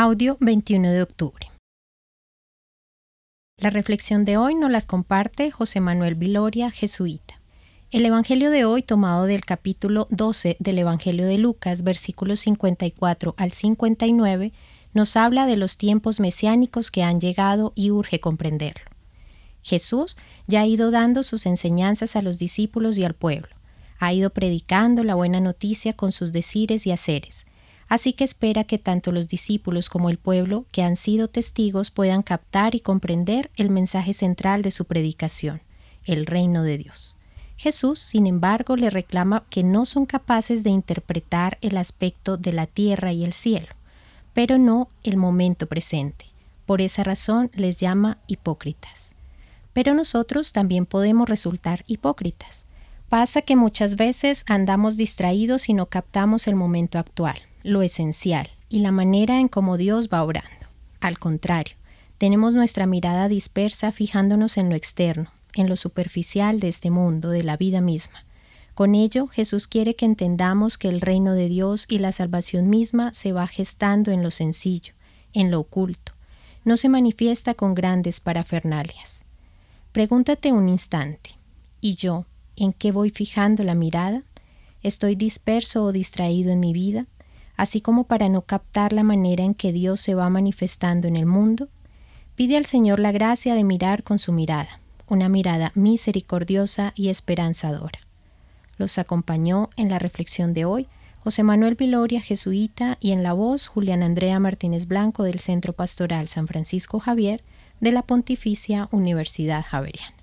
Audio 21 de octubre. La reflexión de hoy nos las comparte José Manuel Viloria, jesuita. El Evangelio de hoy, tomado del capítulo 12 del Evangelio de Lucas, versículos 54 al 59, nos habla de los tiempos mesiánicos que han llegado y urge comprenderlo. Jesús ya ha ido dando sus enseñanzas a los discípulos y al pueblo. Ha ido predicando la buena noticia con sus decires y haceres Así que espera que tanto los discípulos como el pueblo que han sido testigos puedan captar y comprender el mensaje central de su predicación, el reino de Dios. Jesús, sin embargo, le reclama que no son capaces de interpretar el aspecto de la tierra y el cielo, pero no el momento presente. Por esa razón les llama hipócritas. Pero nosotros también podemos resultar hipócritas. Pasa que muchas veces andamos distraídos y no captamos el momento actual lo esencial y la manera en cómo Dios va obrando. Al contrario, tenemos nuestra mirada dispersa fijándonos en lo externo, en lo superficial de este mundo, de la vida misma. Con ello, Jesús quiere que entendamos que el reino de Dios y la salvación misma se va gestando en lo sencillo, en lo oculto. No se manifiesta con grandes parafernalias. Pregúntate un instante, ¿y yo en qué voy fijando la mirada? ¿Estoy disperso o distraído en mi vida? Así como para no captar la manera en que Dios se va manifestando en el mundo, pide al Señor la gracia de mirar con su mirada, una mirada misericordiosa y esperanzadora. Los acompañó en la reflexión de hoy José Manuel Viloria, jesuita, y en la voz Julián Andrea Martínez Blanco del Centro Pastoral San Francisco Javier de la Pontificia Universidad Javeriana.